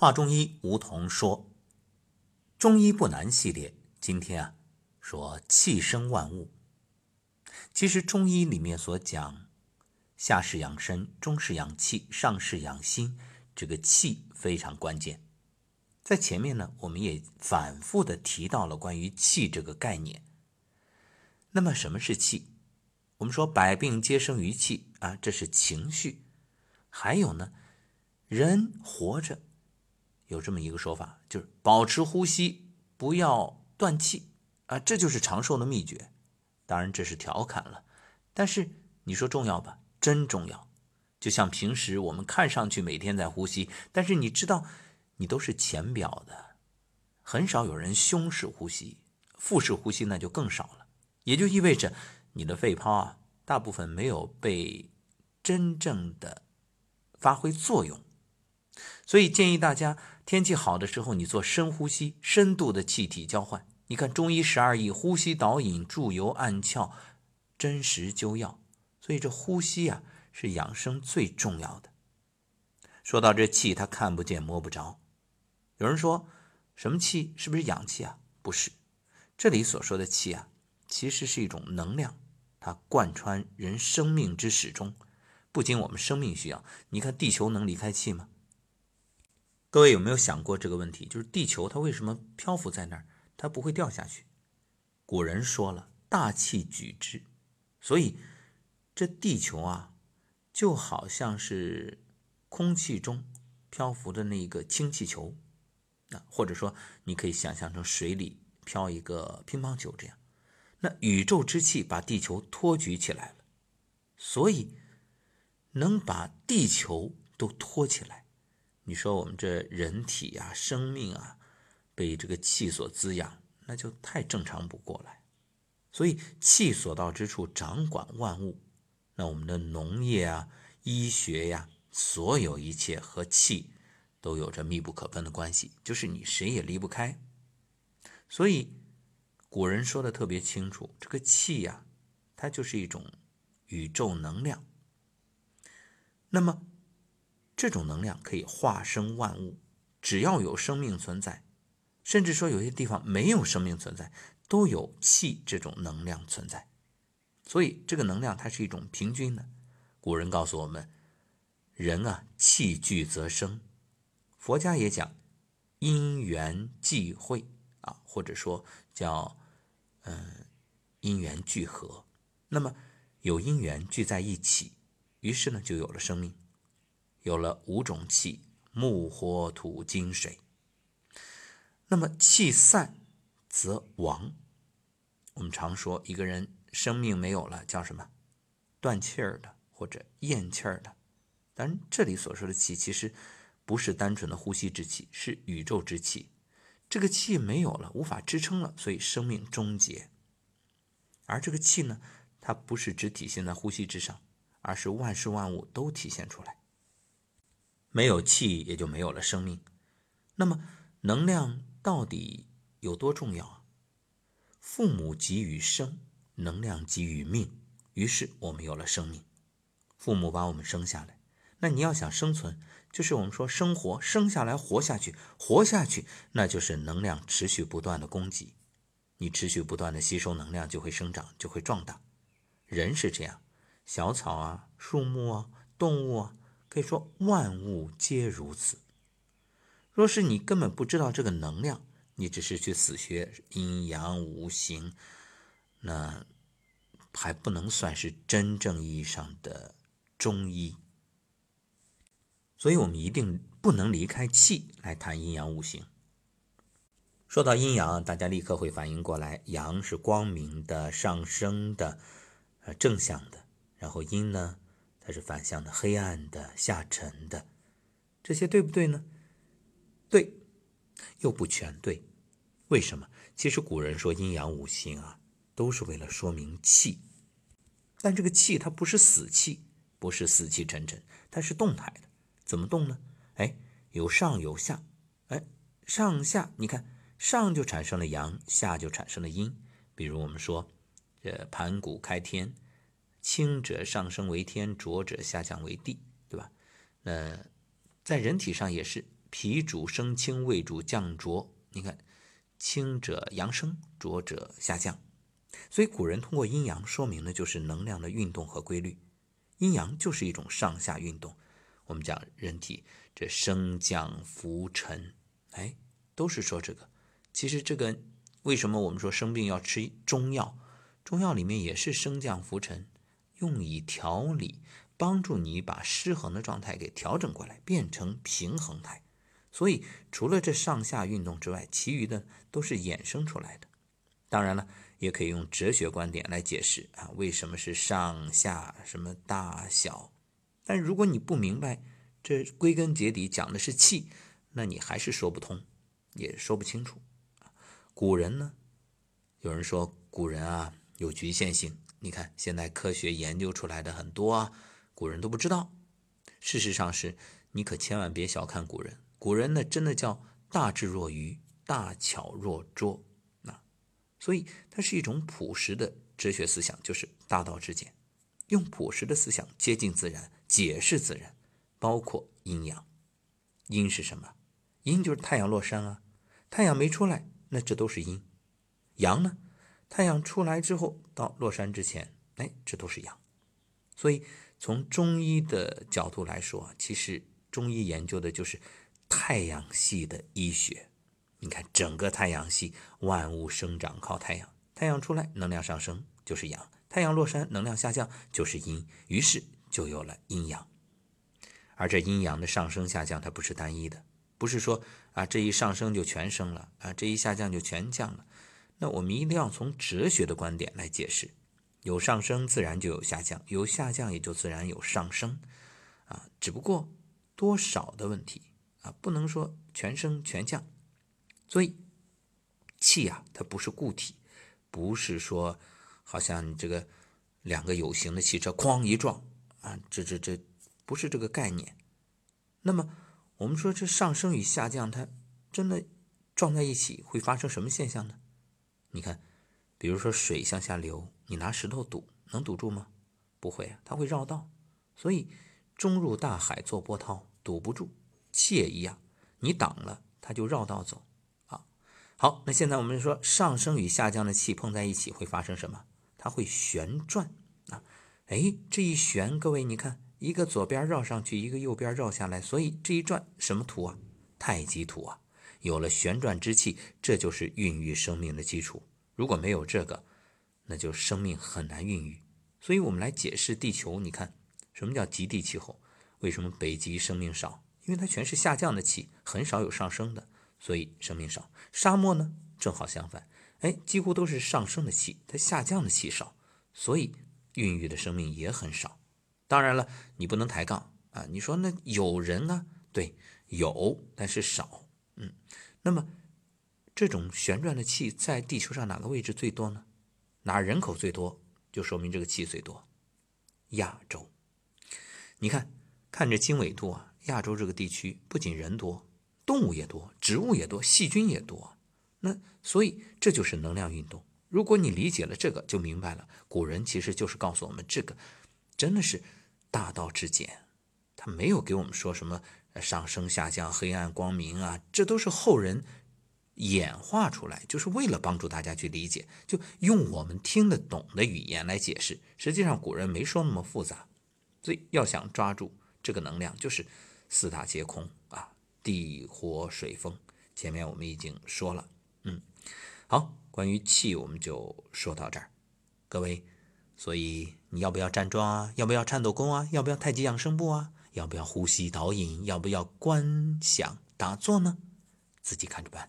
话中医梧桐说，中医不难系列，今天啊说气生万物。其实中医里面所讲，下是养生，中是养气，上是养心，这个气非常关键。在前面呢，我们也反复的提到了关于气这个概念。那么什么是气？我们说百病皆生于气啊，这是情绪。还有呢，人活着。有这么一个说法，就是保持呼吸，不要断气啊，这就是长寿的秘诀。当然这是调侃了，但是你说重要吧？真重要。就像平时我们看上去每天在呼吸，但是你知道，你都是浅表的，很少有人胸式呼吸，腹式呼吸那就更少了。也就意味着你的肺泡啊，大部分没有被真正的发挥作用。所以建议大家。天气好的时候，你做深呼吸，深度的气体交换。你看中医十二义，呼吸导引，助游按窍，真实灸药。所以这呼吸啊，是养生最重要的。说到这气，它看不见摸不着。有人说，什么气？是不是氧气啊？不是，这里所说的气啊，其实是一种能量，它贯穿人生命之始终。不仅我们生命需要，你看地球能离开气吗？各位有没有想过这个问题？就是地球它为什么漂浮在那儿，它不会掉下去？古人说了“大气举之”，所以这地球啊，就好像是空气中漂浮的那个氢气球，啊，或者说你可以想象成水里漂一个乒乓球这样。那宇宙之气把地球托举起来了，所以能把地球都托起来。你说我们这人体啊，生命啊，被这个气所滋养，那就太正常不过来。所以气所到之处，掌管万物。那我们的农业啊、医学呀，所有一切和气都有着密不可分的关系，就是你谁也离不开。所以古人说的特别清楚，这个气呀，它就是一种宇宙能量。那么。这种能量可以化生万物，只要有生命存在，甚至说有些地方没有生命存在，都有气这种能量存在。所以这个能量它是一种平均的。古人告诉我们，人啊气聚则生，佛家也讲因缘际会啊，或者说叫嗯因缘聚合。那么有因缘聚在一起，于是呢就有了生命。有了五种气：木、火、土、金、水。那么气散则亡。我们常说一个人生命没有了，叫什么？断气儿的，或者咽气儿的。但这里所说的气，其实不是单纯的呼吸之气，是宇宙之气。这个气没有了，无法支撑了，所以生命终结。而这个气呢，它不是只体现在呼吸之上，而是万事万物都体现出来。没有气，也就没有了生命。那么，能量到底有多重要啊？父母给予生，能量给予命，于是我们有了生命。父母把我们生下来，那你要想生存，就是我们说生活，生下来活下去，活下去，那就是能量持续不断的供给。你持续不断的吸收能量，就会生长，就会壮大。人是这样，小草啊，树木啊，动物啊。可以说万物皆如此。若是你根本不知道这个能量，你只是去死学阴阳五行，那还不能算是真正意义上的中医。所以，我们一定不能离开气来谈阴阳五行。说到阴阳，大家立刻会反应过来，阳是光明的、上升的、呃正向的，然后阴呢？它是反向的、黑暗的、下沉的，这些对不对呢？对，又不全对。为什么？其实古人说阴阳五行啊，都是为了说明气。但这个气它不是死气，不是死气沉沉，它是动态的。怎么动呢？哎，有上有下，哎，上下，你看上就产生了阳，下就产生了阴。比如我们说，这盘古开天。轻者上升为天，浊者下降为地，对吧？那在人体上也是脾主升清，胃主降浊。你看，清者阳升，浊者下降。所以古人通过阴阳说明的就是能量的运动和规律。阴阳就是一种上下运动。我们讲人体这升降浮沉，哎，都是说这个。其实这个为什么我们说生病要吃中药？中药里面也是升降浮沉，用以调理。帮助你把失衡的状态给调整过来，变成平衡态。所以，除了这上下运动之外，其余的都是衍生出来的。当然了，也可以用哲学观点来解释啊，为什么是上下什么大小？但如果你不明白，这归根结底讲的是气，那你还是说不通，也说不清楚。古人呢，有人说古人啊有局限性。你看现在科学研究出来的很多啊。古人都不知道，事实上是，你可千万别小看古人。古人呢，真的叫大智若愚，大巧若拙啊。所以它是一种朴实的哲学思想，就是大道至简，用朴实的思想接近自然，解释自然，包括阴阳。阴是什么？阴就是太阳落山啊。太阳没出来，那这都是阴。阳呢？太阳出来之后到落山之前，哎，这都是阳。所以。从中医的角度来说，其实中医研究的就是太阳系的医学。你看，整个太阳系，万物生长靠太阳，太阳出来能量上升就是阳，太阳落山能量下降就是阴，于是就有了阴阳。而这阴阳的上升下降，它不是单一的，不是说啊这一上升就全升了啊，这一下降就全降了。那我们一定要从哲学的观点来解释。有上升，自然就有下降；有下降，也就自然有上升，啊，只不过多少的问题啊，不能说全升全降。所以气啊，它不是固体，不是说好像你这个两个有形的汽车哐一撞啊，这这这不是这个概念。那么我们说这上升与下降，它真的撞在一起会发生什么现象呢？你看，比如说水向下流。你拿石头堵，能堵住吗？不会啊，它会绕道。所以，中入大海做波涛，堵不住。气也一样，你挡了，它就绕道走。啊，好，那现在我们说上升与下降的气碰在一起会发生什么？它会旋转啊。哎，这一旋，各位你看，一个左边绕上去，一个右边绕下来，所以这一转什么土啊？太极土啊。有了旋转之气，这就是孕育生命的基础。如果没有这个，那就生命很难孕育，所以我们来解释地球。你看，什么叫极地气候？为什么北极生命少？因为它全是下降的气，很少有上升的，所以生命少。沙漠呢，正好相反，哎，几乎都是上升的气，它下降的气少，所以孕育的生命也很少。当然了，你不能抬杠啊！你说那有人呢？对，有，但是少。嗯，那么这种旋转的气在地球上哪个位置最多呢？哪人口最多，就说明这个气最多。亚洲，你看，看这经纬度啊，亚洲这个地区不仅人多，动物也多，植物也多，细菌也多。那所以这就是能量运动。如果你理解了这个，就明白了。古人其实就是告诉我们，这个真的是大道至简，他没有给我们说什么上升下降、黑暗光明啊，这都是后人。演化出来就是为了帮助大家去理解，就用我们听得懂的语言来解释。实际上古人没说那么复杂，所以要想抓住这个能量，就是四大皆空啊，地火水风。前面我们已经说了，嗯，好，关于气我们就说到这儿，各位，所以你要不要站桩啊？要不要颤抖功啊？要不要太极养生步啊？要不要呼吸导引？要不要观想打坐呢？自己看着办。